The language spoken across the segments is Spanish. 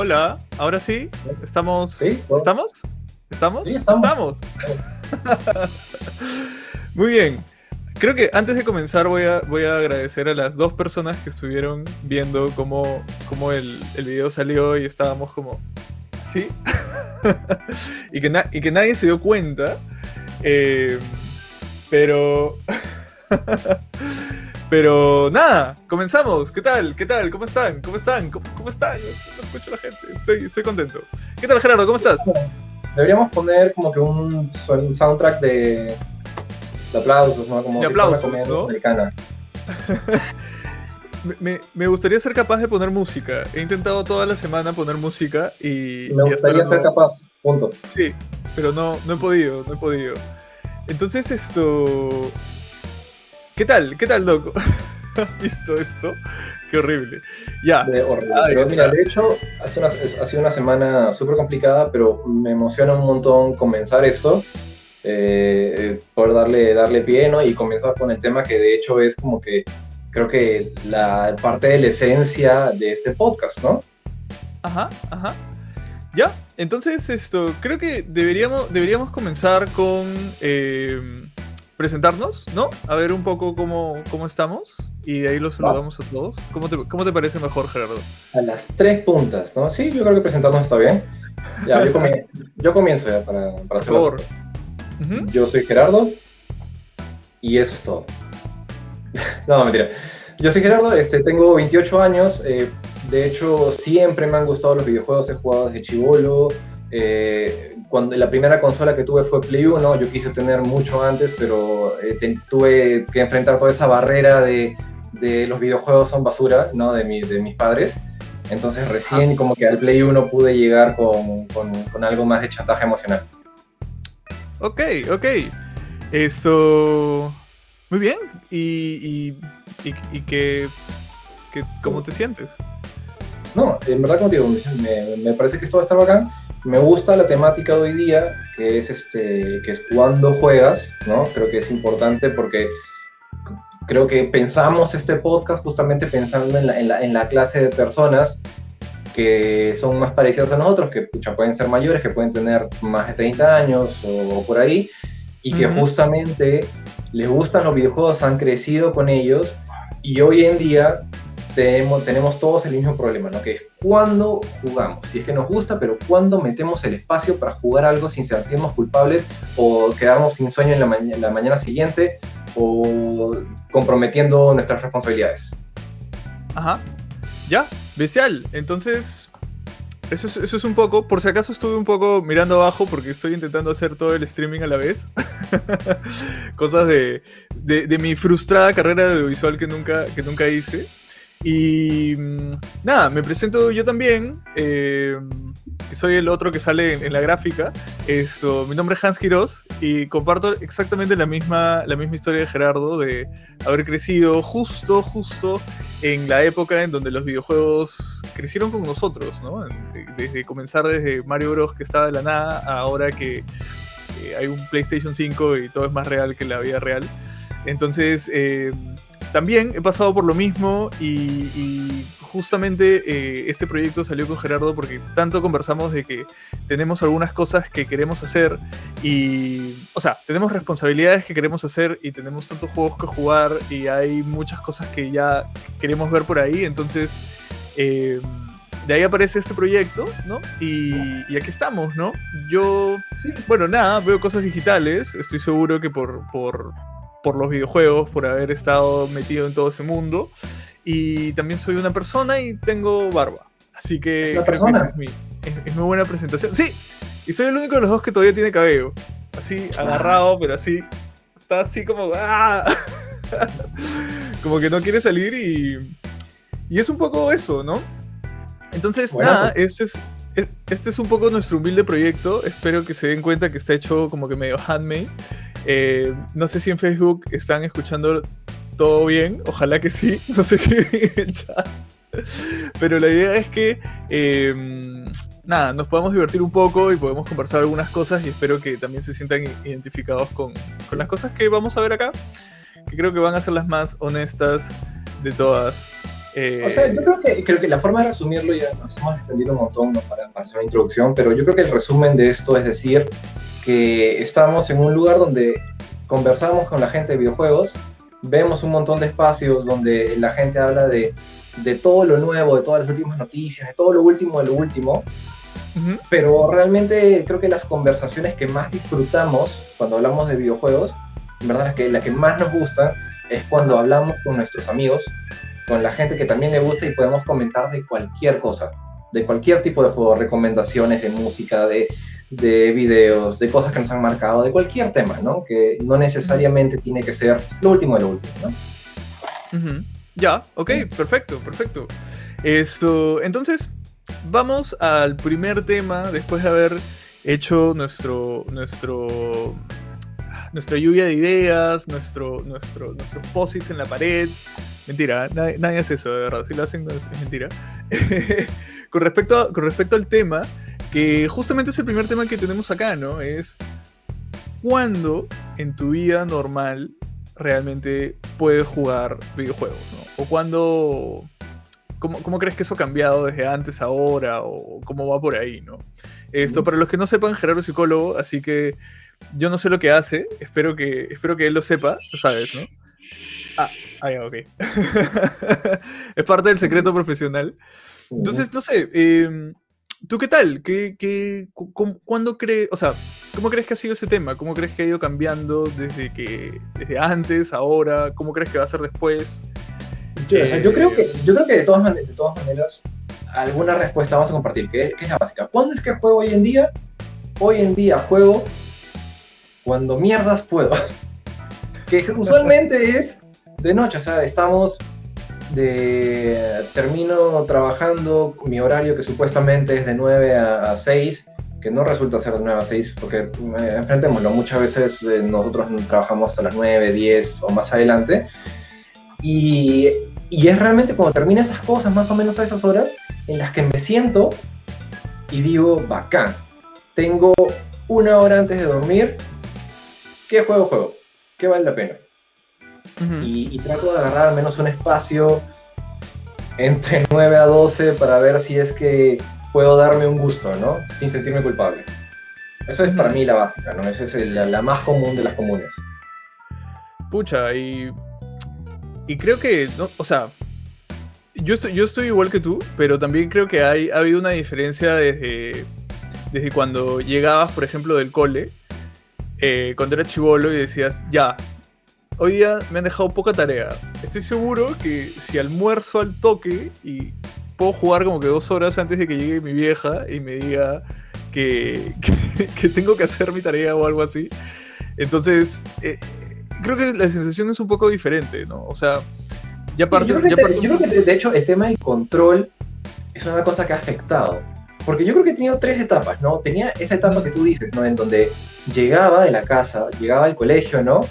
Hola, ahora sí, estamos. ¿Sí? ¿Estamos? ¿Estamos? Sí, estamos. Muy bien. Creo que antes de comenzar voy a, voy a agradecer a las dos personas que estuvieron viendo cómo, cómo el, el video salió y estábamos como... ¿Sí? y, que y que nadie se dio cuenta. Eh, pero... pero nada, comenzamos. ¿Qué tal? ¿Qué tal? ¿Cómo están? ¿Cómo están? ¿Cómo, cómo están? No escucho a la gente. Estoy, estoy contento. ¿Qué tal, Gerardo? ¿Cómo estás? Deberíamos poner como que un, un soundtrack de, de aplausos, ¿no? Como De aplausos, americana. Me, me- gustaría ser capaz de poner música. He intentado toda la semana poner música y. Me gustaría ser no- capaz, punto. Sí, pero no, no he podido, no he podido. Entonces esto... ¿Qué tal? ¿Qué tal, loco? ¿Has visto esto? Qué horrible. Ya. De horrible. Ahí pero mira, de hecho, ha sido una, ha sido una semana súper complicada, pero me emociona un montón comenzar esto. eh, eh, poder darle, darle pie, ¿no? Y comenzar con el tema que de hecho es como que creo que la parte de la esencia de este podcast, ¿no? Ajá, ajá. Ya, entonces esto, creo que deberíamos, deberíamos comenzar con eh, presentarnos, ¿no? A ver un poco cómo, cómo estamos y de ahí los saludamos a todos. ¿Cómo te, cómo te parece mejor, Gerardo? A las tres puntas, ¿no? Sí, yo creo que presentarnos está bien. Ya, yo, comie- yo comienzo ya para, para Por favor. Yo soy Gerardo y eso es todo. no, mentira. Yo soy Gerardo, este, tengo 28 años. eh, de hecho, siempre me han gustado los videojuegos. He jugado desde chivolo. eh, cuando la primera consola que tuve fue Play 1. Yo quise tener mucho antes, pero eh, te- tuve que enfrentar toda esa barrera de, de los videojuegos son basura, ¿no? De, mi- de mis padres. Entonces recién como que al Play 1 pude llegar con, con- con algo más de chantaje emocional. Ok, ok. Esto. Muy bien. ¿Y, y, y, y qué, qué- cómo te sientes? No, en verdad como te digo, me, me parece que esto va a estar bacán. Me gusta la temática de hoy día, que es este, que es cuando juegas, ¿no? Creo que es importante porque creo que pensamos este podcast justamente pensando en la, en la, en la clase de personas que son más parecidas a nosotros, que pucha, pueden ser mayores, que pueden tener más de 30 años o, o por ahí, y que justamente les gustan los videojuegos, han crecido con ellos, y hoy en día tenemos, tenemos todos el mismo problema, ¿no? Que es cuándo jugamos. Si es que nos gusta, pero cuándo metemos el espacio para jugar algo sin sentirnos culpables o quedarnos sin sueño en la, maña- la mañana siguiente o comprometiendo nuestras responsabilidades. Ajá. Ya, bestial. Entonces, eso es, eso es un poco. Por si acaso estuve un poco mirando abajo porque estoy intentando hacer todo el streaming a la vez. Cosas de, de, mi frustrada carrera audiovisual que nunca, que nunca hice. Y mm, nada, me presento yo también. eh, soy el otro que sale en, en la gráfica. Mi nombre es Hans Quiroz y comparto exactamente la misma, la misma historia de Gerardo de haber crecido justo, justo en la época en donde los videojuegos crecieron con nosotros, ¿no? Desde comenzar desde Mario Bros. que estaba de la nada, ahora que eh, hay un PlayStation 5 y todo es más real que la vida real. Entonces, eh, también he pasado por lo mismo y, y justamente eh, este proyecto salió con Gerardo porque tanto conversamos de que tenemos algunas cosas que queremos hacer y, o sea, tenemos responsabilidades que queremos hacer y tenemos tantos juegos que jugar y hay muchas cosas que ya queremos ver por ahí, entonces eh, de ahí aparece este proyecto, ¿no? Y, y aquí estamos, ¿no? Yo, Sí. bueno, nada, veo cosas digitales, estoy seguro que por, por, por los videojuegos, por haber estado metido en todo ese mundo, y también soy una persona y tengo barba, así que... ¿Es una creo que persona? es, mi, es, es muy buena presentación. Sí, y soy el único de los dos que todavía tiene cabello, así agarrado, pero así, está así como... ¡ah! como que no quiere salir y... Y es un poco eso, ¿no? Entonces, Bueno, nada, este es, es- este es un poco nuestro humilde proyecto. Espero que se den cuenta que está hecho como que medio handmade. Eh, no sé si en Facebook están escuchando todo bien. Ojalá que sí. No sé qué el chat. Pero la idea es que, eh, nada, nos podamos divertir un poco y podemos conversar algunas cosas y espero que también se sientan identificados con, con las cosas que vamos a ver acá, que creo que van a ser las más honestas de todas. o sea, yo creo que, creo que la forma de resumirlo, ya nos hemos extendido un montón para, para hacer una introducción, pero yo creo que el resumen de esto es decir que estamos en un lugar donde conversamos con la gente de videojuegos, vemos un montón de espacios donde la gente habla de, de todo lo nuevo, de todas las últimas noticias, de todo lo último de lo último, pero realmente creo que las conversaciones que más disfrutamos cuando hablamos de videojuegos, en verdad la que, la que más nos gusta es cuando hablamos con nuestros amigos, con la gente que también le gusta y podemos comentar de cualquier cosa, de cualquier tipo de juego, recomendaciones de música, de, de videos, de cosas que nos han marcado, de cualquier tema, ¿no? Que no necesariamente tiene que ser lo último de lo último, ¿no? Ya, ok, perfecto, perfecto. Esto, entonces, vamos al primer tema después de haber hecho nuestro, nuestro, nuestra lluvia de ideas, nuestro, nuestro, nuestros posits en la pared. Mentira, nadie, hace eso, de verdad. Si lo hacen, es, mentira. con, respecto con respecto al tema, que justamente es el primer tema que tenemos acá, ¿no? Es cuándo en tu vida normal realmente puedes jugar videojuegos, ¿no? O cuándo ¿Cómo, crees que eso ha cambiado desde antes, ahora? ¿O cómo va por ahí, no? Esto, para los que no sepan, Gerardo es psicólogo, así que yo no sé lo que hace, espero que, espero que él lo sepa, sabes, ¿no? Ah, ah ok. es parte del secreto profesional. Entonces, no sé, em, ¿tú qué tal? ¿Qué, qué, ¿Cuándo crees, o sea, cómo crees que ha sido ese tema? ¿Cómo crees que ha ido cambiando desde, que, desde antes, ahora? ¿Cómo crees que va a ser después? Yo, creo que, yo creo que de todas, de todas maneras, alguna respuesta vamos a compartir, que, es la básica. ¿Cuándo es que juego hoy en día? Hoy en día juego cuando mierdas puedo. que usualmente es de noche, o sea, estamos Termino trabajando, mi horario que supuestamente es de 9 a, 6, que no resulta ser de 9 a 6, porque eh, enfrentémoslo, muchas veces eh, nosotros trabajamos hasta las 9, 10 o más adelante. Y es realmente cuando termina esas cosas, más o menos a esas horas, en las que me siento y digo, bacán, tengo una hora antes de dormir, ¿qué juego juego? ¿Qué vale la pena? Y, trato de agarrar al menos un espacio entre 9 a 12 para ver si es que puedo darme un gusto, ¿no? Sin sentirme culpable. Eso es para mí la básica, ¿no? Esa es la, la más común de las comunes. Pucha, y y creo que, no, o sea, yo estoy, yo estoy igual que tú, pero también creo que hay, ha habido una diferencia desde, desde cuando llegabas, por ejemplo, del cole, eh, cuando eras chivolo y decías, ya, hoy día me han dejado poca tarea. Estoy seguro que si almuerzo al toque y puedo jugar como que dos horas antes de que llegue mi vieja y me diga que, que, tengo que hacer mi tarea o algo así. Entonces, eh, creo que la sensación es un poco diferente, ¿no? O sea, ya parte... Yo, creo que, de hecho el tema del control es una cosa que ha afectado. Porque yo creo que he tenido tres etapas, ¿no? Tenía esa etapa que tú dices, ¿no? En donde llegaba de la casa, llegaba al colegio, ¿no?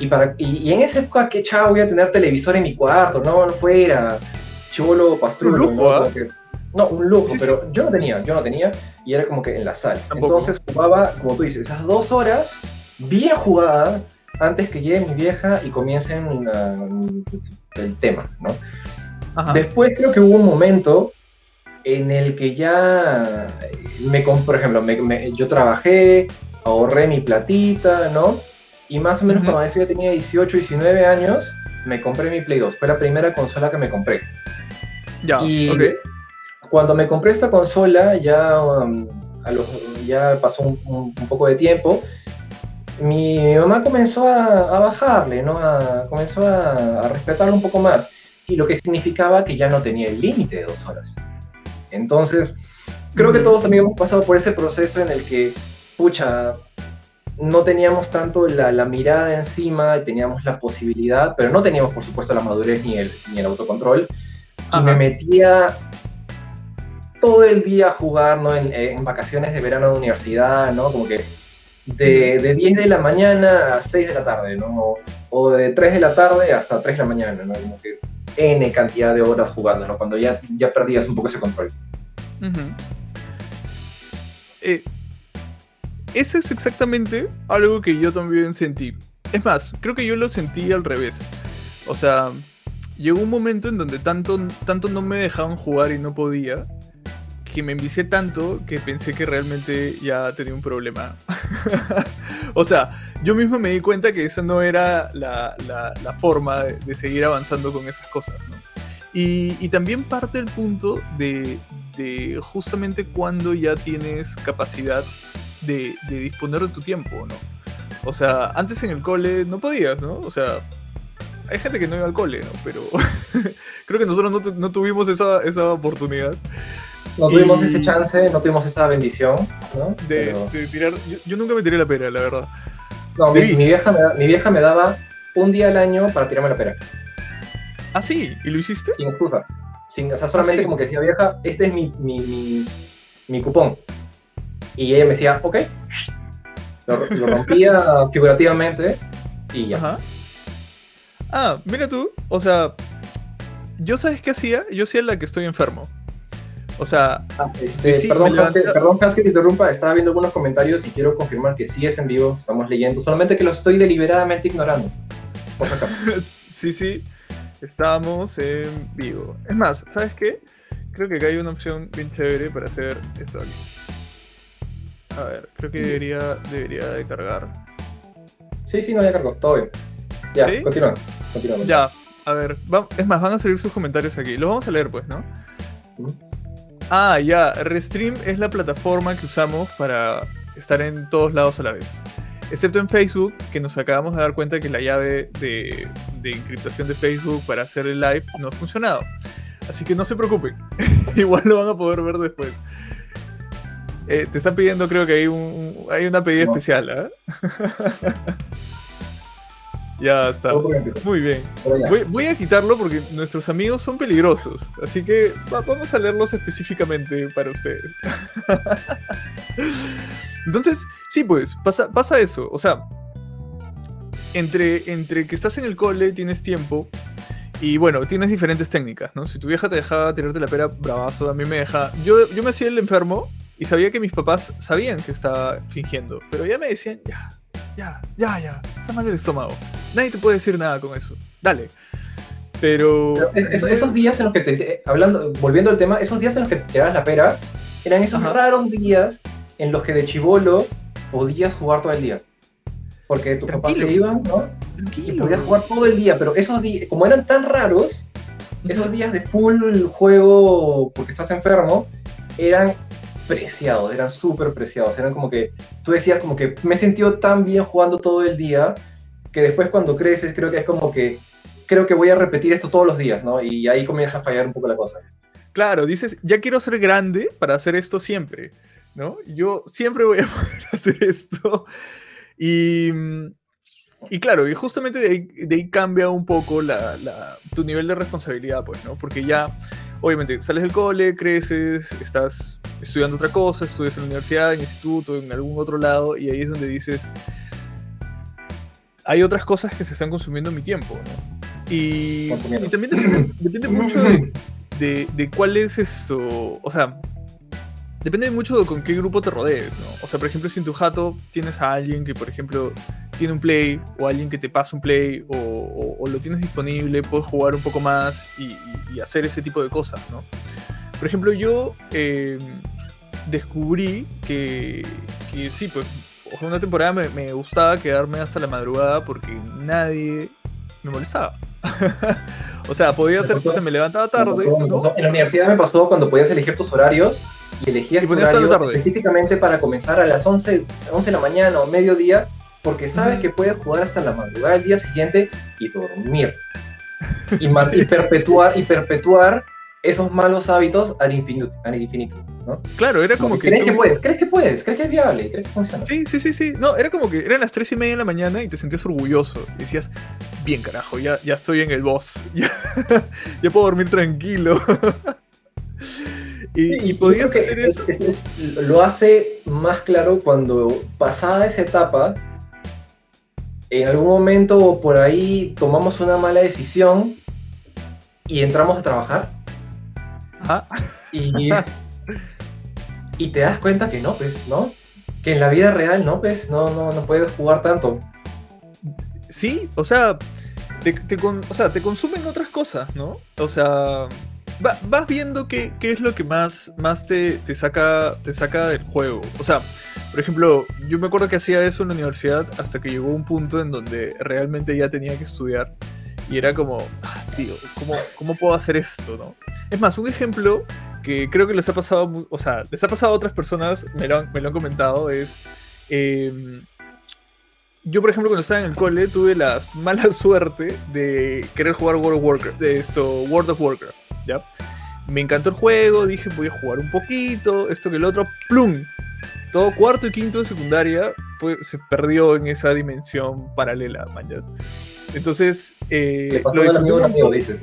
Y, para, y, en esa época, ¿qué chavo voy a tener televisor en mi cuarto? No, no fuera. Chivolo pastrulo, un lujo, ¿no? ¿ah? no, un lujo, pero yo no tenía, yo no tenía, y era como que en la sala. Entonces jugaba, como tú dices, esas dos horas bien jugadas, antes que llegue mi vieja y comiencen el tema, ¿no? Después creo que hubo un momento en el que ya me por ejemplo, yo trabajé, ahorré mi platita, ¿no? Y más o menos cuando eso ya tenía 18, 19 años, me compré mi Play 2. Fue la primera consola que me compré. Ya, y cuando me compré esta consola, ya, um, ya pasó un, poco de tiempo mi, mamá comenzó a, bajarle, ¿no? comenzó a, respetarlo un poco más. Y lo que significaba que ya no tenía el límite de dos horas. Entonces, creo que todos también hemos pasado por ese proceso en el que, pucha, no teníamos tanto la, mirada encima, teníamos la posibilidad, pero no teníamos, por supuesto, la madurez ni el, ni el autocontrol. Y me metía todo el día a jugar, ¿no? En, en, vacaciones de verano de universidad, ¿no? Como que de, de, 10 de la mañana a 6 de la tarde, ¿no? O de 3 de la tarde hasta 3 de la mañana, ¿no? Como que N cantidad de horas jugando, ¿no? Cuando ya, ya perdías un poco ese control. Eh, eso es exactamente algo que yo también sentí. Es más, creo que yo lo sentí al revés. O sea, llegó un momento en donde tanto, no me dejaban jugar y no podía, que me envicié tanto que pensé que realmente ya tenía un problema. o sea, yo mismo me di cuenta que esa no era la, forma de, seguir avanzando con esas cosas. Y, también parte el punto de, justamente cuando ya tienes capacidad de, de disponer de tu tiempo, ¿no? O sea, antes en el cole no podías, ¿no? O sea, hay gente que no iba al cole, ¿no? Pero creo que nosotros no, tuvimos esa, esa, oportunidad. No tuvimos ese chance, no tuvimos esa bendición, ¿no? De, tirar. Yo, nunca me tiré la pera, la verdad. No, mi, vieja me, mi vieja me daba un día al año para tirarme la pera. ¿Ah, sí? ¿Y lo hiciste? Sin excusa. Sin, o sea, solamente ¿Ah, como que decía, vieja, este es mi, mi, mi, mi cupón. Y ella me decía, ok, lo, rompía figurativamente y ya. Ah, mira tú, o sea, yo sabes qué hacía, yo hacía la que estoy enfermo. O sea, ah, este, perdón, perdón que te interrumpa, estaba viendo algunos comentarios y quiero confirmar que sí es en vivo, estamos leyendo, solamente que lo estoy deliberadamente ignorando. sí, sí, estamos en vivo. Es más, ¿sabes qué? Creo que acá hay una opción bien chévere para hacer esto aquí. A ver, creo que debería, debería de cargar. Sí, sí, no, ya cargó, todo bien. Ya, continúa, Ya, a ver, es más, van a salir sus comentarios aquí. Los vamos a leer, pues, ¿no? Ah, ya, Restream es la plataforma que usamos para estar en todos lados a la vez. Excepto en Facebook, que nos acabamos de dar cuenta que la llave de, de encriptación de Facebook para hacer el live no ha funcionado. Así que no se preocupen, igual lo van a poder ver después. Eh, te están pidiendo, creo que hay, un, hay una pedida especial, ¿ah? ya está. Muy bien. Voy, a quitarlo porque nuestros amigos son peligrosos. Así que vamos a leerlos específicamente para ustedes. Entonces, sí, pues, pasa, pasa eso. O sea, entre, entre que estás en el cole, tienes tiempo. Y bueno, tienes diferentes técnicas, ¿no? Si tu vieja te dejaba tirarte la pera bravazo, a mí me deja. Yo, yo me hacía el enfermo y sabía que mis papás sabían que estaba fingiendo, pero ya me decían, ya, ya, ya, ya, está mal el estómago. Nadie te puede decir nada con eso. Dale. Pero... esos días en los que te... Hablando, volviendo al tema, esos días en los que te tirabas la pera, eran esos raros días en los que de chivolo podías jugar todo el día. Porque tus papás se iban, ¿no? Y podías jugar todo el día, pero esos días, como eran tan raros, esos días de full juego porque estás enfermo, eran preciados, eran súper preciados, eran como que, tú decías como que me he sentido tan bien jugando todo el día, que después cuando creces creo que es como que, creo que voy a repetir esto todos los días, ¿no? Y ahí comienza a fallar un poco la cosa. Claro, dices, ya quiero ser grande para hacer esto siempre, ¿no? Yo siempre voy a poder hacer esto. Y, y claro, y justamente de ahí, cambia un poco la, tu nivel de responsabilidad, pues, ¿no? Porque ya, obviamente, sales del cole, creces, estás estudiando otra cosa, estudias en la universidad, en el instituto, en algún otro lado, y ahí es donde dices, hay otras cosas que se están consumiendo en mi tiempo, ¿no? Y, también depende, mucho de, de, cuál es eso, o sea, depende mucho con qué grupo te rodees, ¿no? O sea, por ejemplo, si en tu jato tienes a alguien que, por ejemplo, tiene un play, o alguien que te pasa un play, o, lo tienes disponible, puedes jugar un poco más y, hacer ese tipo de cosas, ¿no? Por ejemplo, yo eh, descubrí que, que, sí, pues una temporada me, gustaba quedarme hasta la madrugada porque nadie me molestaba. o sea, podía hacer cosas, me levantaba tarde. En la universidad me pasó cuando podías elegir tus horarios y elegías tu horario específicamente para comenzar a las 11, 11 de la mañana o mediodía porque sabes que puedes jugar hasta la madrugada del día siguiente y dormir. Y, y perpetuar, y perpetuar esos malos hábitos al infinito, al infinito, ¿no? Claro, era como, que. ¿Crees que puedes? ¿Crees que puedes? ¿Crees que es viable? ¿Crees que funciona? Sí, sí, sí, sí. No, era como que eran las 3 y media de la mañana y te sentías orgulloso. Y decías, bien carajo, ya, ya estoy en el boss. Ya, puedo dormir tranquilo. y, podías hacer eso. lo hace más claro cuando pasada esa etapa, en algún momento por ahí tomamos una mala decisión y entramos a trabajar y, y te das cuenta que no, pues, ¿no? Que en la vida real no, pues, no, no, no puedes jugar tanto. Sí, o sea, te, o sea, te consumen otras cosas, ¿no? O sea, vas viendo qué, qué, es lo que más, más te, te, saca, te saca del juego. O sea, por ejemplo, yo me acuerdo que hacía eso en la universidad hasta que llegó un punto en donde realmente ya tenía que estudiar. Y era como, ah, tío, ¿cómo, ¿cómo puedo hacer esto, no? Es más, un ejemplo que creo que les ha pasado, o sea, les ha pasado a otras personas, me lo han, me lo han comentado, es... Em, yo, por ejemplo, cuando estaba en el cole, tuve la mala suerte de querer jugar World of Warcraft, de esto, World of Warcraft, ¿ya? Me encantó el juego, dije, voy a jugar un poquito, esto que el otro, ¡plum! Todo cuarto y quinto de secundaria fue, se perdió en esa dimensión paralela, manjas. Entonces, eh, le pasó lo amigo, amigo, dices.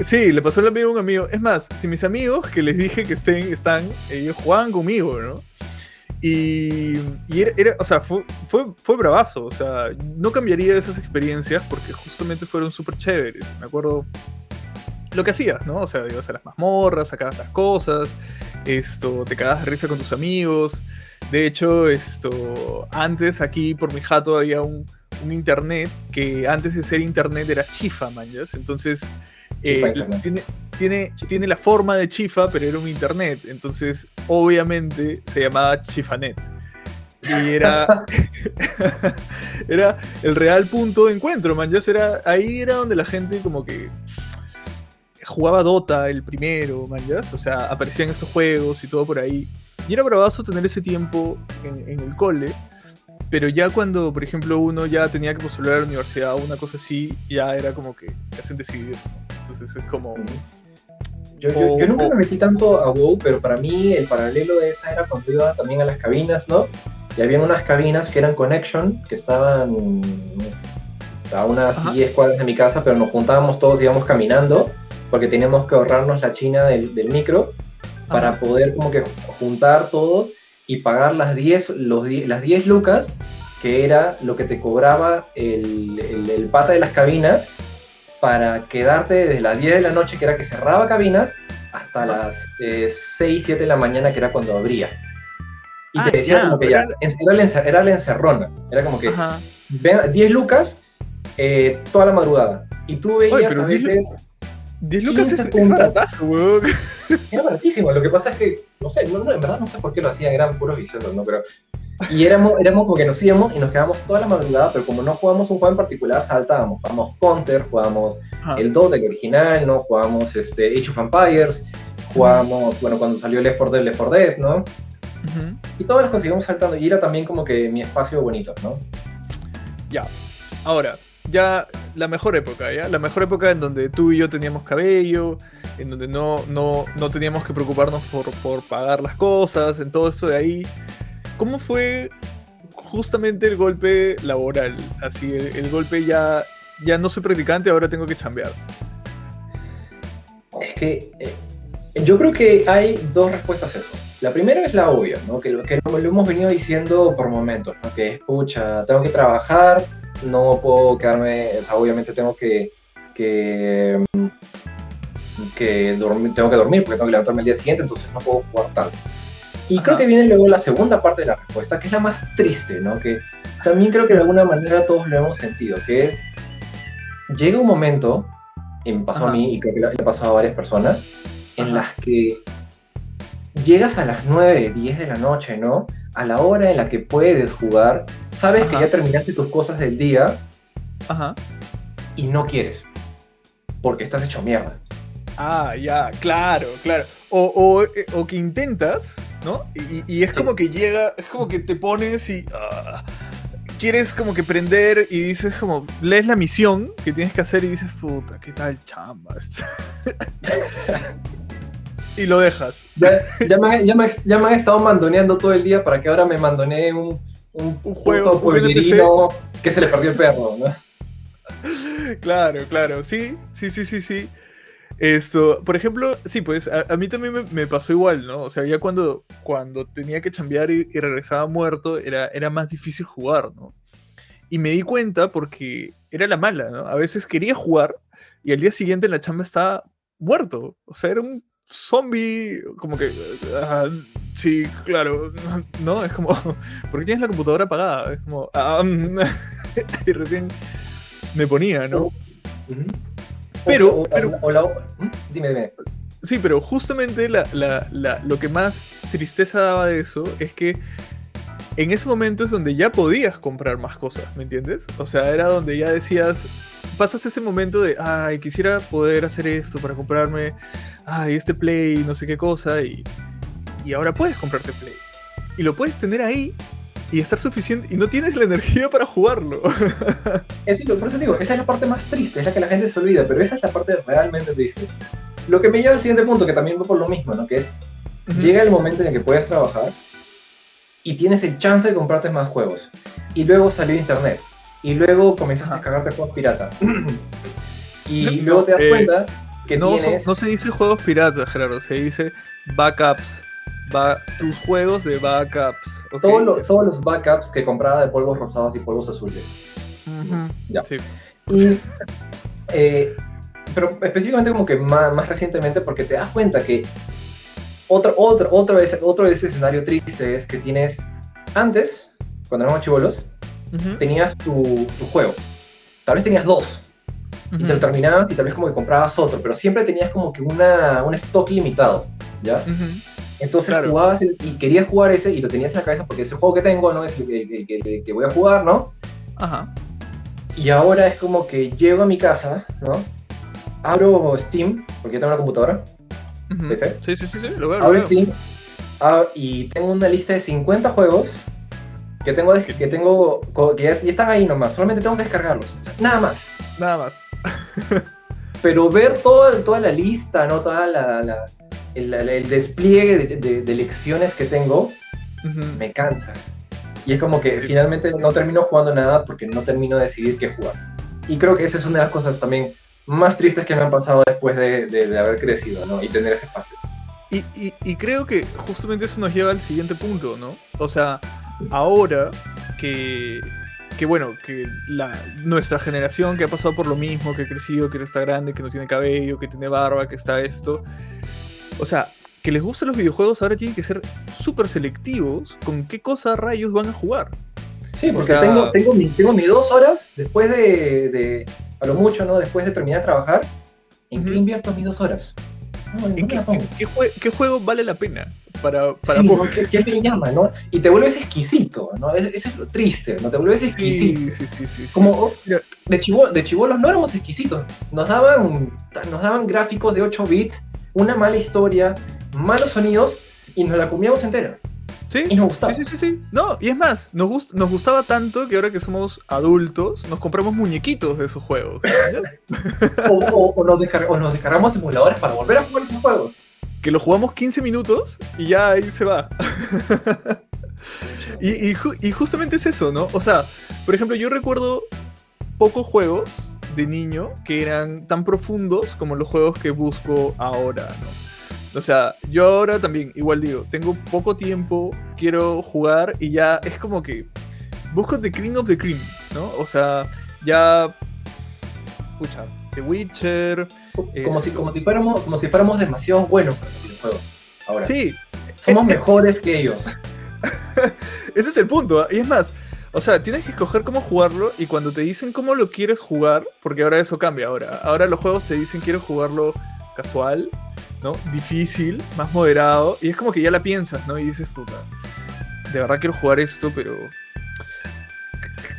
Sí, le pasó el amigo a un amigo. Es más, si mis amigos que les dije que estén, están, ellos jugaban conmigo, ¿no? Y, era, o sea, fue, fue, fue, bravazo, o sea, no cambiaría esas experiencias porque justamente fueron súper chéveres. Me acuerdo lo que hacías, ¿no? O sea, ibas a las mazmorras, sacabas las cosas, esto, te cagabas de risa con tus amigos. De hecho, esto, antes aquí por mi jato había un, un internet que antes de ser internet era chifa, manjas. Entonces, eh, tiene, tiene, tiene, la forma de chifa, pero era un internet. Entonces, obviamente, se llamaba Chifanet. Y era, era el real punto de encuentro, man. Era, ahí era donde la gente como que jugaba Dota el primero, man. O sea, aparecían estos juegos y todo por ahí. Y era bravazo tener ese tiempo en, en el cole pero ya cuando, por ejemplo, uno ya tenía que postular a la universidad o una cosa así, ya era como que te hacen decidir. Entonces es como... Yo, yo, nunca me metí tanto a WoW, pero para mí el paralelo de esa era cuando iba también a las cabinas, ¿no? Y había unas cabinas que eran Connection, que estaban a unas 10 cuadras de mi casa, pero nos juntábamos todos, íbamos caminando, porque teníamos que ahorrarnos la china del, del micro, para poder como que juntar todos y pagar las 10, los, las 10 lucas, que era lo que te cobraba el, el, pata de las cabinas, para quedarte desde las 10 de la noche, que era que cerraba cabinas, hasta las 6, eh, 7 de la mañana, que era cuando abría. Y te ah, decía como que ya, era, la encerrona. Era como que 10 lucas eh, toda la madrugada. Y tú veías a veces 10 lucas es, es, baratazo, weón. Era baratísimo. Lo que pasa es que, no sé, no, en verdad no sé por qué lo hacían, eran puros viciosos, ¿no? Pero. Y éramos, éramos como que nos íbamos y nos quedábamos toda la madrugada, pero como no jugábamos un juego en particular, saltábamos. Jugábamos Counter, jugábamos el Dota, original, ¿no? Jugábamos este, Age of Empires, jugábamos, bueno, cuando salió Left 4 Dead, Left 4 Dead, ¿no? Y todas las íbamos saltando. Y era también como que mi espacio bonito, ¿no? Ya. Ahora, ya la mejor época, ¿ya? La mejor época en donde tú y yo teníamos cabello, en donde no, no, no teníamos que preocuparnos por, por, pagar las cosas, en todo eso de ahí. ¿Cómo fue justamente el golpe laboral? Así, el, golpe ya, ya no soy practicante, ahora tengo que chambear. Es que eh, yo creo que hay dos respuestas a eso. La primera es la obvia, ¿no? que, que lo, lo hemos venido diciendo por momentos, ¿no? que es, pucha, tengo que trabajar, no puedo quedarme, o sea, obviamente tengo que, que, que dormir, tengo que dormir porque tengo que levantarme el día siguiente, entonces no puedo jugar tanto. Y creo que viene luego la segunda parte de la respuesta, que es la más triste, ¿no? Que también creo que de alguna manera todos lo hemos sentido, que es, llega un momento, y me pasó a mí y creo que le ha pasado a varias personas, en las que llegas a las 9, 10 de la noche, ¿no? A la hora en la que puedes jugar, sabes que ya terminaste tus cosas del día Ajá. y no quieres, porque estás hecho mierda. Ah, ya, claro, claro. O, eh, que intentas, ¿no? Y, es como que llega, es como que te pones y... Ah, quieres como que prender y dices como, lees la misión que tienes que hacer y dices, puta, ¿qué tal chamba? y lo dejas. Ya, me, ya, han estado mandoneando todo el día para que ahora me mandonee un, un, juego que se le perdió el perro, ¿no? Claro, claro, sí, sí, sí, sí, sí. Esto, por ejemplo, sí, pues a, mí también me, pasó igual, ¿no? O sea, ya cuando, cuando tenía que chambear y, regresaba muerto, era, era más difícil jugar, ¿no? Y me di cuenta porque era la mala, ¿no? A veces quería jugar y al día siguiente en la chamba estaba muerto. O sea, era un zombie, como que... sí, claro, ¿no? Es como... porque tienes la computadora apagada? Es como... Ah, y recién... me ponía, ¿no? Ujú. Pero- O- o- pero- o la- ¿Mm? Dime, dime. Sí, pero justamente la, la- la- lo que más tristeza daba de eso es que en ese momento es donde ya podías comprar más cosas, ¿me entiendes? O sea, era donde ya decías, pasas ese momento de, ay, quisiera poder hacer esto para comprarme, ay, este Play, no sé qué cosa, y, y ahora puedes comprarte Play. Y lo puedes tener ahí y estar suficiente, y no tienes la energía para jugarlo. Es, por eso digo, esa es la parte más triste, es la que la gente se olvida, pero esa es la parte realmente triste. Lo que me lleva al siguiente punto, que también va por lo mismo, ¿no? Que es, llega el momento en el que puedes trabajar y tienes el chance de comprarte más juegos. Y luego salió internet. Y luego comenzaste a Ajá. descargarte juegos pirata. y No, luego te das eh, cuenta que No, son- tienes... no se dice juegos piratas, Gerardo, se dice backups. Tus juegos de backups. ¿ok? todos, los, todos los backups que compraba de polvos rosados y polvos azules. Ya. sí. Y, eh, pero específicamente como que más, más recientemente porque te das cuenta que otro, otro, otro, de ese, otro de ese escenario triste es que tienes, antes, cuando éramos chivolos, Tenías tu, tu juego. Tal vez tenías dos y te lo terminabas y tal vez como que comprabas otro, pero siempre tenías como que una, un stock limitado, ¿ya? Entonces Claro. jugabas y querías jugar ese y lo tenías en la cabeza porque es el juego que tengo, ¿no? Es el que, que- voy a jugar, ¿no? Ajá. Y ahora es como que llego a mi casa, ¿no? Abro Steam, porque yo tengo una computadora. ¿PC? Sí, sí, sí, sí, lo veo. lo abro veo. Steam ah, y tengo una lista de 50 juegos que tengo, de- que, tengo que ya, ya están ahí nomás, solamente tengo que descargarlos, o sea, nada más. Nada más. Pero ver todo, toda la lista, ¿no? Toda la, la- el, el- despliegue de, de- de lecciones que tengo, Ujú. me cansa. Y es como que finalmente no termino jugando nada porque no termino de decidir qué jugar. Y creo que esa es una de las cosas también más tristes que me han pasado después de, de- de haber crecido, ¿no? Y tener ese espacio. Y, y- y creo que justamente eso nos lleva al siguiente punto, ¿no? O sea, ahora que, que bueno, que la, nuestra generación que ha pasado por lo mismo, que ha crecido, que está grande, que no tiene cabello, que tiene barba, que está esto. O sea, que les gustan los videojuegos ahora tienen que ser súper selectivos con qué cosa rayos van a jugar. Sí, O porque sea- tengo, tengo, mi, tengo mis dos horas después de, de, a lo mucho, ¿no? Después de terminar de trabajar, ¿en qué invierto mis dos horas? No, ¿en ¿En dónde qué, la pongo? en qué jue- qué juego vale la pena para, para Sí. ¿Qué, qué llama, no? Y te vuelves exquisito, ¿no? Es- Eso es lo triste, ¿no? Te vuelves exquisito. Sí, sí, sí. Como oh, de, chivo, de chivolos no éramos exquisitos. Nos daban, nos daban gráficos de 8 bits, una mala historia, malos sonidos y nos la comíamos entera. Sí, Y nos gustaba. Sí, sí, sí, sí. No, y es más, nos, gust- nos gustaba tanto que ahora que somos adultos, nos compramos muñequitos de esos juegos. O, o- o nos o nos descargamos emuladores para volver a jugar esos juegos. Que lo jugamos 15 minutos y ya ahí se va. Y, y ju- y justamente es eso, ¿no? O sea, por ejemplo, yo recuerdo pocos juegos de niño que eran tan profundos como los juegos que busco ahora, ¿no? O sea, yo ahora también, igual digo, tengo poco tiempo, quiero jugar y ya es como que busco The Cream of the Cream, ¿no? O sea, ya... Escucha, The Witcher... Como si, como, si fuéramos, como si fuéramos demasiado buenos para los videojuegos. Ahora, Sí, somos mejores que ellos. Ese es el punto. ¿ah? Y es más, o sea, tienes que escoger cómo jugarlo y cuando te dicen cómo lo quieres jugar, porque ahora eso cambia ahora. Ahora los juegos te dicen quiero jugarlo casual, ¿no? Difícil, más moderado. Y es como que ya la piensas, ¿no? Y dices, puta, de verdad quiero jugar esto, pero...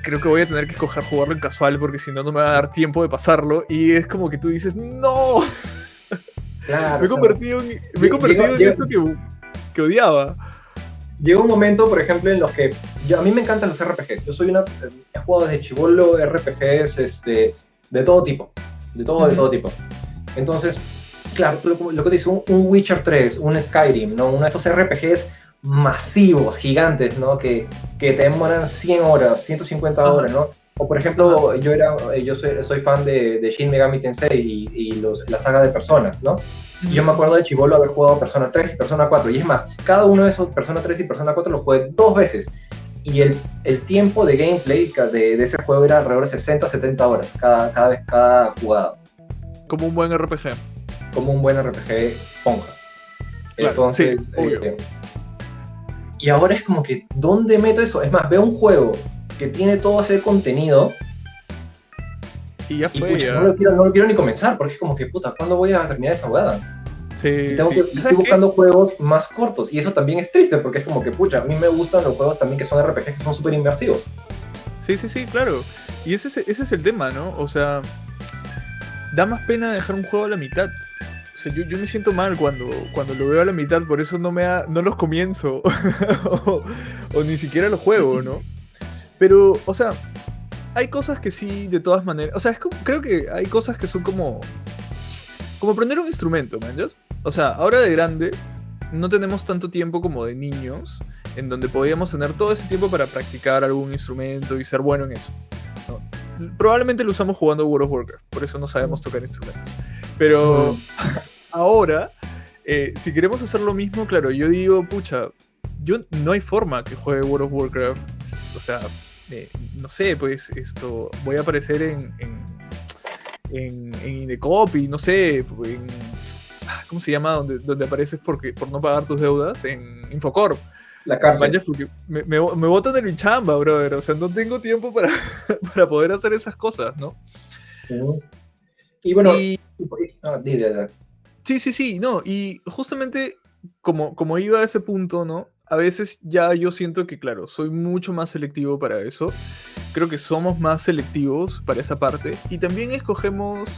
Creo que voy a tener que escoger jugarlo en casual porque si no, no me va a dar tiempo de pasarlo. Y es como que tú dices, ¡No! Claro. Me he o sea, convertido en, me he convertido en que, que odiaba. Llega un momento, por ejemplo, en los que yo, a mí me encantan los RPGs. Yo soy una he jugado desde chivolo RPGs este, de todo tipo, de todo de todo tipo. Entonces, claro, lo, lo que dices, un, un Witcher 3, un Skyrim, ¿no? Uno de esos RPGs masivos, gigantes, ¿no? Que, que te demoran 100 horas, 150 Ajá. horas, ¿no? O por ejemplo, yo era yo soy, soy fan de, de Shin Megami Tensei y, y los, la saga de Persona, ¿no? Y yo me acuerdo de Chivolo haber jugado Persona 3 y Persona 4. Y es más, cada uno de esos Persona 3 y Persona 4 los jugué dos veces. Y el, el tiempo de gameplay de, de ese juego era alrededor de 60 70 horas cada, cada vez, cada jugada. Como un buen RPG. Como un buen RPG ponja. Claro, Entonces, sí, obvio. eh, y ahora es como que, ¿dónde meto eso? Es más, veo un juego que tiene todo ese contenido Sí, ya Y fue. pucha, ya. no, lo quiero, no lo quiero ni comenzar, porque es como que, puta, ¿cuándo voy a terminar esa jugada? Sí, Y tengo sí. que, y ¿Sabes estoy qué? buscando juegos más cortos, y eso también es triste, porque es como que, pucha, a mí me gustan los juegos también que son RPGs que son súper inmersivos. Sí, sí, sí, claro. Y ese es, ese es el tema, ¿no? O sea, da más pena dejar un juego a la mitad. Sea, yo, yo me siento mal cuando, cuando lo veo a la mitad, por eso no, me ha- no los comienzo. o, o ni siquiera los juego, ¿no? Pero, o sea, hay cosas que sí, de todas maneras. O sea, es como- creo que hay cosas que son como. Como aprender un instrumento, ¿me entiendes? O sea, ahora de grande, no tenemos tanto tiempo como de niños, en donde podíamos tener todo ese tiempo para practicar algún instrumento y ser bueno en eso. ¿no? Probablemente lo usamos jugando World of Warcraft, por eso no sabemos tocar instrumentos. Pero ahora, eh, si queremos hacer lo mismo, claro, yo digo, pucha, yo no hay forma que juegue World of Warcraft. O sea, eh, no sé, pues esto, voy a aparecer en, en, en, en Indecopy, no sé, en, ah, ¿cómo se llama? Donde, donde apareces porque, por no pagar tus deudas, en Infocorp. La cárcel. Porque me, me, me botan de mi chamba, brother. O sea, no tengo tiempo para, para poder hacer esas cosas, ¿no? Y bueno, Y- ah, di, di, di. Sí, sí, sí, no, y justamente como, como iba a ese punto, ¿no? A veces ya yo siento que, claro, soy mucho más selectivo para eso. Creo que somos más selectivos para esa parte. Y también escogemos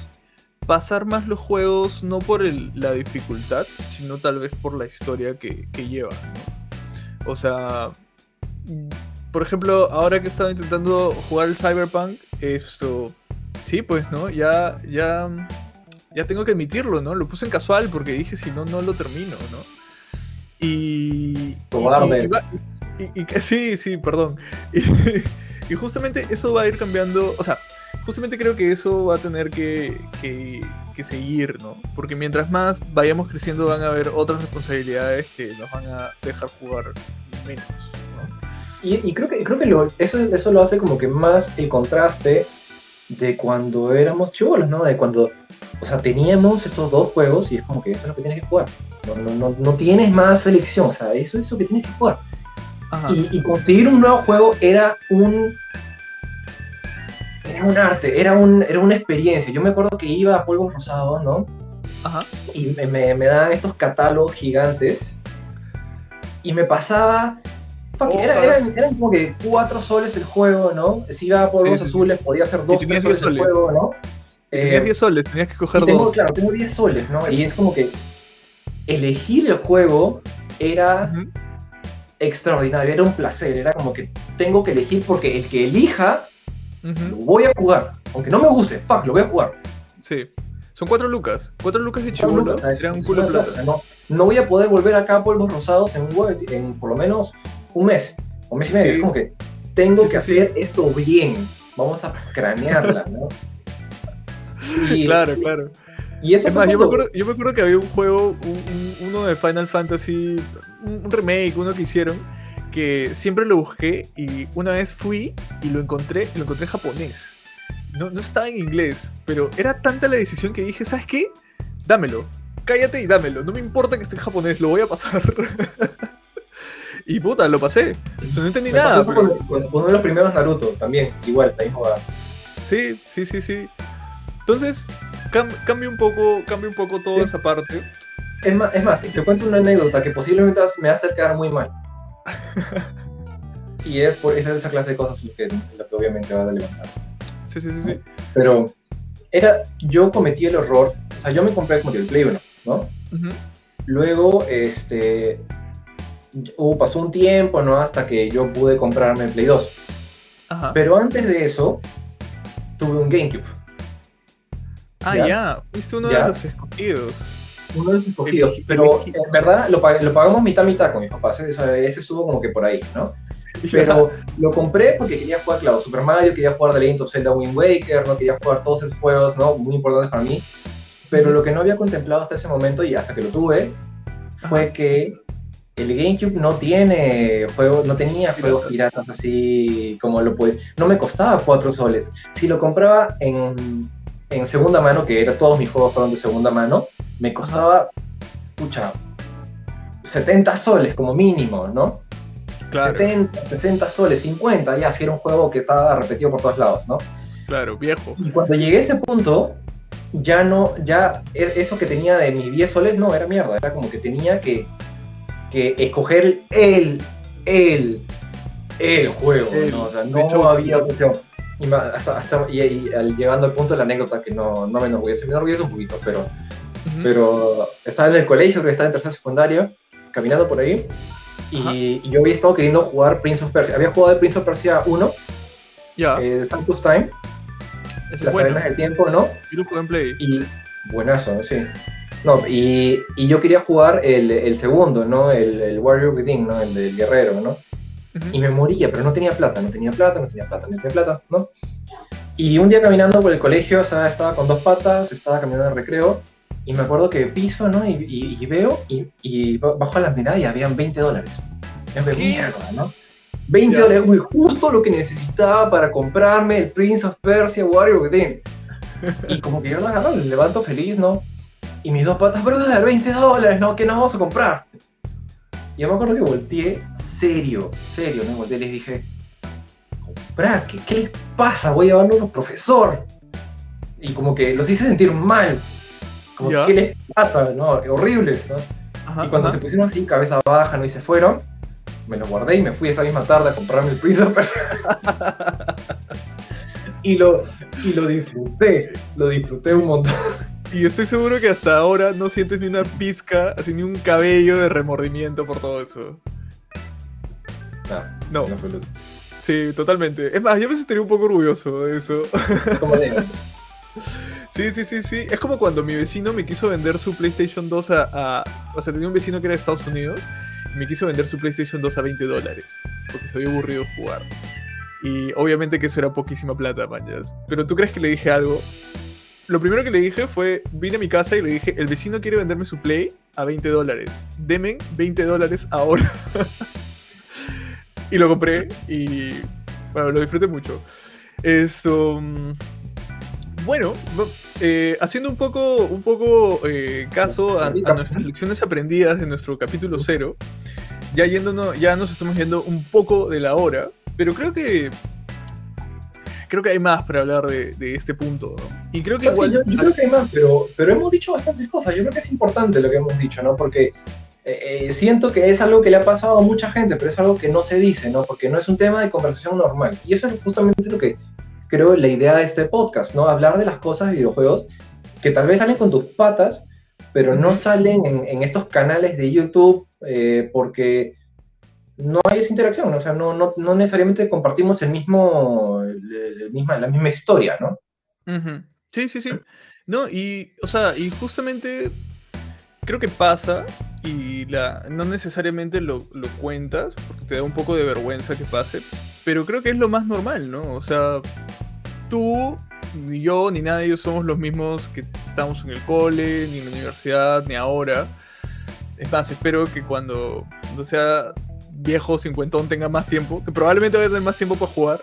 pasar más los juegos no por el- la dificultad, sino tal vez por la historia que, lleva, ¿no? O sea, por ejemplo, ahora que he estado intentando jugar el Cyberpunk, esto, sí, pues, ¿no? Ya, ya, ya tengo que admitirlo, ¿no? Lo puse en casual porque dije, si no, no lo termino, ¿no? Y... Cobarde. y- y sí, sí, perdón. Y, justamente eso va a ir cambiando, o sea, justamente creo que eso va a tener que, que- que seguir, ¿no? Porque mientras más vayamos creciendo van a haber otras responsabilidades que nos van a dejar jugar menos, ¿no? Y, y creo que, creo que lo- eso, eso lo hace como que más el contraste de cuando éramos chivolos, ¿no? De cuando, o sea, teníamos estos dos juegos y es como que eso es lo que tienes que jugar. No, no, no, no tienes más selección, o sea, eso es lo que tienes que jugar. Y, y conseguir un nuevo juego era un... Era un arte, era, un, era una experiencia. Yo me acuerdo que iba a Polvos Rosados, ¿no? Ajá. y me, me, me daban estos catálogos gigantes y me pasaba era- eran, eran como que 4 soles el juego, ¿no? Si iba por los sí, azules podía ser 2 tenías soles 10 el soles. juego, ¿no? Tenías Eh, 10 soles, tenías que coger tengo, dos. claro, tengo 10 soles, ¿no? Y es como que elegir el juego era extraordinario, era un placer, era como que tengo que elegir porque el que elija lo voy a jugar, aunque no me guste, fuck, lo voy a jugar. Sí. Son 4 lucas. 4 lucas de plata, No, no voy a poder volver acá a polvos rosados en, en por lo menos un mes, un mes y medio. Sí. Es como que tengo Sí, que hacer esto bien. Vamos a cranearla, ¿no? Y, Claro, claro. y eso Es más, yo me, acuerdo, yo me acuerdo que había un juego, un- un- uno de Final Fantasy, un, remake, uno que hicieron, que siempre lo busqué y una vez fui y lo encontré, lo encontré en japonés. No, no estaba en inglés, pero era tanta la decisión que dije, ¿sabes qué? Dámelo. Cállate y dámelo. No me importa que esté en japonés, lo voy a pasar. y puta, lo pasé. No entendí me pasó nada. pero- con, con uno de los primeros Naruto también, igual, la misma. Sí, sí, sí, sí. Entonces, cam- cambia un poco, cambia un poco toda Sí. esa parte. Es más, es más, te cuento una anécdota que posiblemente me va a hacer quedar muy mal. y es por esa, esa clase de cosas lo que, lo que obviamente va a levantar. Sí, sí, sí, sí. Pero era, yo cometí el error, o sea, yo me compré como el Play 1, ¿no? Luego, este, hubo- pasó un tiempo, ¿no? Hasta que yo pude comprarme el Play 2. Ajá. Pero antes de eso, tuve un GameCube, ah, ya. ya. Fuiste uno Ya. de los escogidos. uno de los escogidos. Pero en verdad lo, pag- lo pagamos mitad mitad con mis papás, ¿eh? o sea, ese estuvo como que por ahí, ¿no? Pero lo compré porque quería jugar, claro, Super Mario, quería jugar The Legend of Zelda Wind Waker, no quería jugar todos esos juegos, ¿no? Muy importantes para mí. Pero lo que no había contemplado hasta ese momento y hasta que lo tuve fue que el GameCube no tiene juegos, no tenía juegos piratas así como lo puede. No me costaba 4 soles. Si lo compraba en, en segunda mano, que era todos mis juegos fueron de segunda mano, me costaba, pucha, 70 soles como mínimo, ¿no? Claro. 70, 60 soles, 50, ya si era un juego que estaba repetido por todos lados, ¿no? Claro, viejo. Y cuando llegué a ese punto, ya no, ya e- eso que tenía de mis 10 soles, no, era mierda. Era como que tenía que, que escoger el, el, el juego, El, ¿no? O sea, de no hecho, había opción. Y, hasta, hasta- y- y al- llegando al punto de la anécdota que no, no me enorgullece, me enorgullece un poquito, pero, pero estaba en el colegio, creo que estaba en tercero secundario, caminando por ahí, y, yo había estado queriendo jugar Prince of Persia. Había jugado el Prince of Persia 1, ya, eh, Sands of Time, Las bueno. Arenas del Tiempo, ¿no? Yo lo jugué en Play. Y buenazo, sí. No, y, y yo quería jugar el, el segundo, ¿no? El, el Warrior Within, ¿no? El del guerrero, ¿no? Ujú. Y me moría, pero no tenía plata, no tenía plata, no tenía plata, no tenía plata, ¿no? Y un día caminando por el colegio, o sea, estaba con dos patas, estaba caminando en recreo, y me acuerdo que piso, ¿no? Y, y- y veo, y, y ba- bajo la mirada y habían 20 dólares. ¿Qué? mierda, ¿no? 20 Ya. dólares, justo lo que necesitaba para comprarme el Prince of Persia Warrior Within. Y como que yo lo agarro, le levanto feliz, ¿no? Y mis dos patas, brother, 20 dólares, ¿no? ¿Qué nos vamos a comprar? Y yo me acuerdo que volteé, serio, serio, ¿no? Volteé y les dije, comprar, ¿qué, qué les pasa? Voy a llevarlo a un profesor. Y como que los hice sentir mal. Como. ¿qué les pasa? ¿No? Horribles, ¿no? Ajá, y cuando ajá. se pusieron así, cabeza baja, ¿no? Y se fueron, me los guardé y me fui esa misma tarde a comprarme el Persia. y, lo, y lo disfruté, lo disfruté un montón. Y estoy seguro que hasta ahora no sientes ni una pizca, así ni un cabello de remordimiento por todo eso. No, No, absoluto. sí, totalmente. Es más, yo me sentiría un poco orgulloso de eso. Como de, Sí, sí, sí, sí. Es como cuando mi vecino me quiso vender su PlayStation 2 a, a- O sea, tenía un vecino que era de Estados Unidos y me quiso vender su PlayStation 2 a 20 dólares porque se había aburrido jugar. Y obviamente que eso era poquísima plata, manjas. Pero ¿tú crees que le dije algo? Lo primero que le dije fue, vine a mi casa y le dije, el vecino quiere venderme su Play a 20 dólares. Demen 20 dólares ahora. y lo compré y... Bueno, lo disfruté mucho. Esto... mm, Bueno, eh, haciendo un poco, un poco eh, caso a, a nuestras lecciones aprendidas de nuestro capítulo cero, ya yéndonos, ya nos estamos yendo un poco de la hora, pero creo que creo que hay más para hablar de, de este punto, ¿no? Y creo que No, sí, igual yo, yo creo que hay más, pero, pero hemos dicho bastantes cosas. Yo creo que es importante lo que hemos dicho, ¿no? Porque eh, eh, siento que es algo que le ha pasado a mucha gente, pero es algo que no se dice, ¿no? Porque no es un tema de conversación normal. Y eso es justamente lo que creo la idea de este podcast, ¿no? Hablar de las cosas de videojuegos que tal vez salen con tus patas, pero no salen en, en estos canales de YouTube eh, porque no hay esa interacción, o sea, no, no, no necesariamente compartimos el mismo, la misma historia, ¿no? Sí, sí, sí. No, y, o sea, y justamente creo que pasa y la, no necesariamente lo, cuentas porque te da un poco de vergüenza que pase, pero creo que es lo más normal, ¿no? O sea, tú, ni yo, ni nadie somos los mismos que estamos en el cole, ni en la universidad, ni ahora. Es más, espero que cuando, cuando sea viejo, cincuentón, tenga más tiempo, que probablemente voy a tener más tiempo para jugar.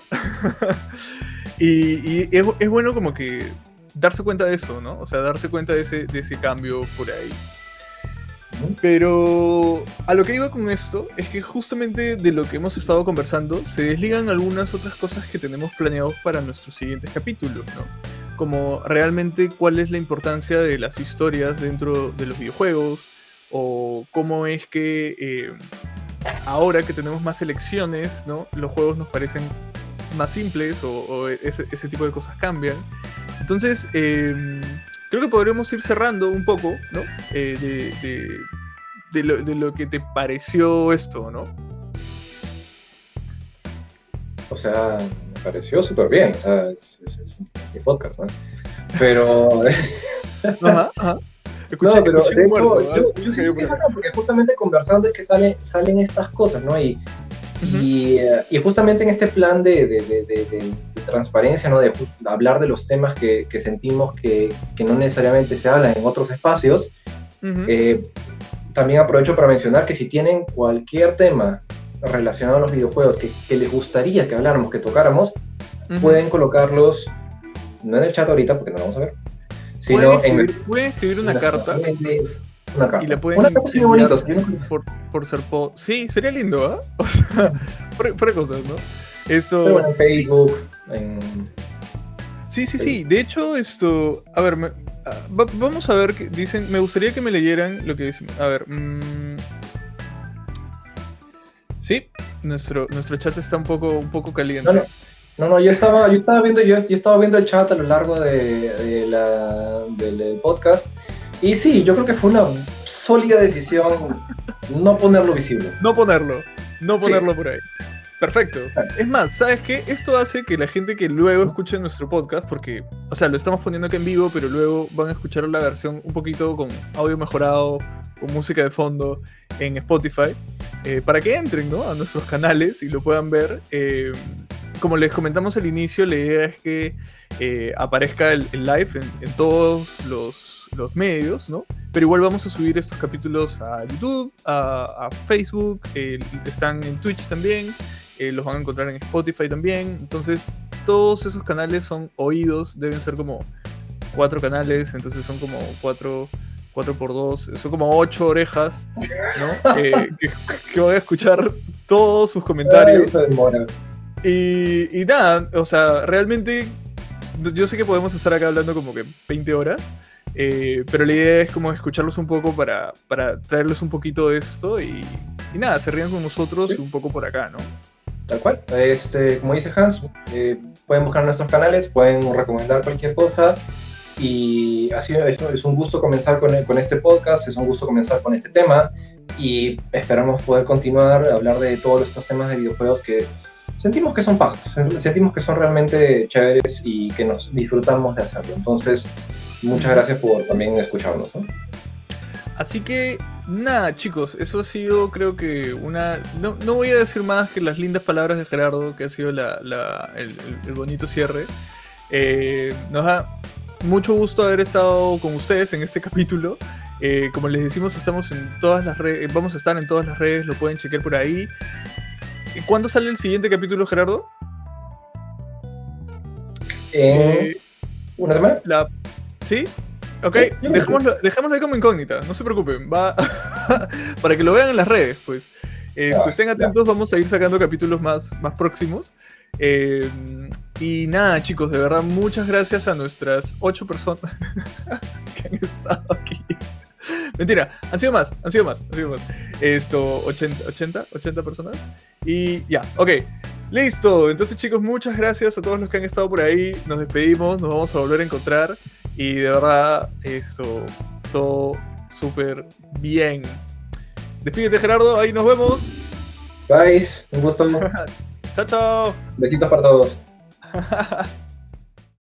y es bueno como que darse cuenta de eso, ¿no? O sea, darse cuenta de ese, de ese cambio por ahí. Pero a lo que iba con esto es que justamente de lo que hemos estado conversando se desligan algunas otras cosas que tenemos planeados para nuestros siguientes capítulos, ¿no? Como realmente cuál es la importancia de las historias dentro de los videojuegos o cómo es que eh, ahora que tenemos más elecciones, ¿no? Los juegos nos parecen más simples o, o ese, ese tipo de cosas cambian. Entonces, eh, creo que podremos ir cerrando un poco, ¿no? Eh, de, de- de lo, de lo que te pareció esto, ¿no? O sea, me pareció súper bien. O sea, es, es- podcast, ¿no? Pero, Ajá, ajá. Escuché, no, pero escuché de hecho, muerto, ¿ah? yo, yo siento que es bacán, porque justamente conversando es que salen, salen estas cosas, ¿no? Y, Ujú. y, eh, y justamente en este plan de, de- de- de- de- de transparencia, ¿no? De hablar de los temas que, que sentimos que, que no necesariamente se hablan en otros espacios. Eh, también aprovecho para mencionar que si tienen cualquier tema relacionado a los videojuegos que, que les gustaría que habláramos, que tocáramos, pueden colocarlos, no en el chat ahorita porque no lo vamos a ver, Sino en escribir, pueden escribir una carta Una carta. y la pueden una carta sería bonito. sería un- por, por ser po Sí, sería lindo, ¿ah? O sea, fuera fuera de cosas, ¿no? Esto. pero en Facebook, en, Sí, sí, sí. De hecho, esto. A ver, ah, vamos a ver. qué dicen. Me gustaría que me leyeran lo que dicen. A ver. Mmm, sí, nuestro, nuestro chat está un poco, un poco caliente. No, no. Yo estaba, yo estaba viendo, yo, estaba viendo el chat a lo largo de, la, del podcast. Y sí, yo creo que fue una sólida decisión no ponerlo visible. No ponerlo. No ponerlo por ahí. Perfecto. Es más, ¿sabes qué? Esto hace que la gente que luego escuche nuestro podcast, porque, o sea, lo estamos poniendo aquí en vivo, pero luego van a escuchar la versión un poquito con audio mejorado, con música de fondo en Spotify, eh, para que entren ¿no? a nuestros canales y lo puedan ver. Eh, como les comentamos al inicio, la idea es que eh, aparezca el, live en, todos los, los medios, ¿no? Pero igual vamos a subir estos capítulos a YouTube, a, Facebook, están en Twitch también, eh, los van a encontrar en Spotify también. Entonces, todos esos canales son oídos, deben ser como cuatro canales, entonces son como cuatro, cuatro por dos, son como ocho orejas, ¿no? Eh, que, voy a escuchar todos sus comentarios. Y, y nada, o sea, realmente yo sé que podemos estar acá hablando como que 20 horas, eh, pero la idea es como escucharlos un poco para, para traerles un poquito de esto y, nada, se rían con nosotros un poco por acá, ¿no? Tal cual. Este, como dice Hans, eh, pueden buscar nuestros canales, pueden recomendar cualquier cosa. Y así es un gusto comenzar con, con este podcast, es un gusto comenzar con este tema. Y esperamos poder continuar a hablar de todos estos temas de videojuegos que sentimos que son pagos, sentimos que son realmente chéveres y que nos disfrutamos de hacerlo. Entonces, muchas gracias por también escucharnos. Así que, nada, chicos, eso ha sido, creo que, una. No, voy a decir más que las lindas palabras de Gerardo, que ha sido el, bonito cierre. Eh, nos da mucho gusto haber estado con ustedes en este capítulo. Eh, como les decimos, estamos en todas las redes, vamos a estar en todas las redes, lo pueden chequear por ahí. ¿Y cuándo sale el siguiente capítulo, Gerardo? Eh, ¿Una semana? ¿Sí? Ok, dejémoslo, ahí como incógnita, no se preocupen, va para que lo vean en las redes, pues. Este, estén atentos, vamos a ir sacando capítulos más, más próximos. Eh, y nada, chicos, de verdad, muchas gracias a nuestras ocho personas que han estado aquí. Mentira, han sido más, han sido más, han sido más. Esto, 80, 80, 80 personas. Y ya, ok. Listo, entonces chicos, muchas gracias a todos los que han estado por ahí. Nos despedimos, nos vamos a volver a encontrar. Y de verdad, esto, todo súper bien. Despídete Gerardo, ahí nos vemos. Bye, un gusto. chao, chao. Besitos para todos.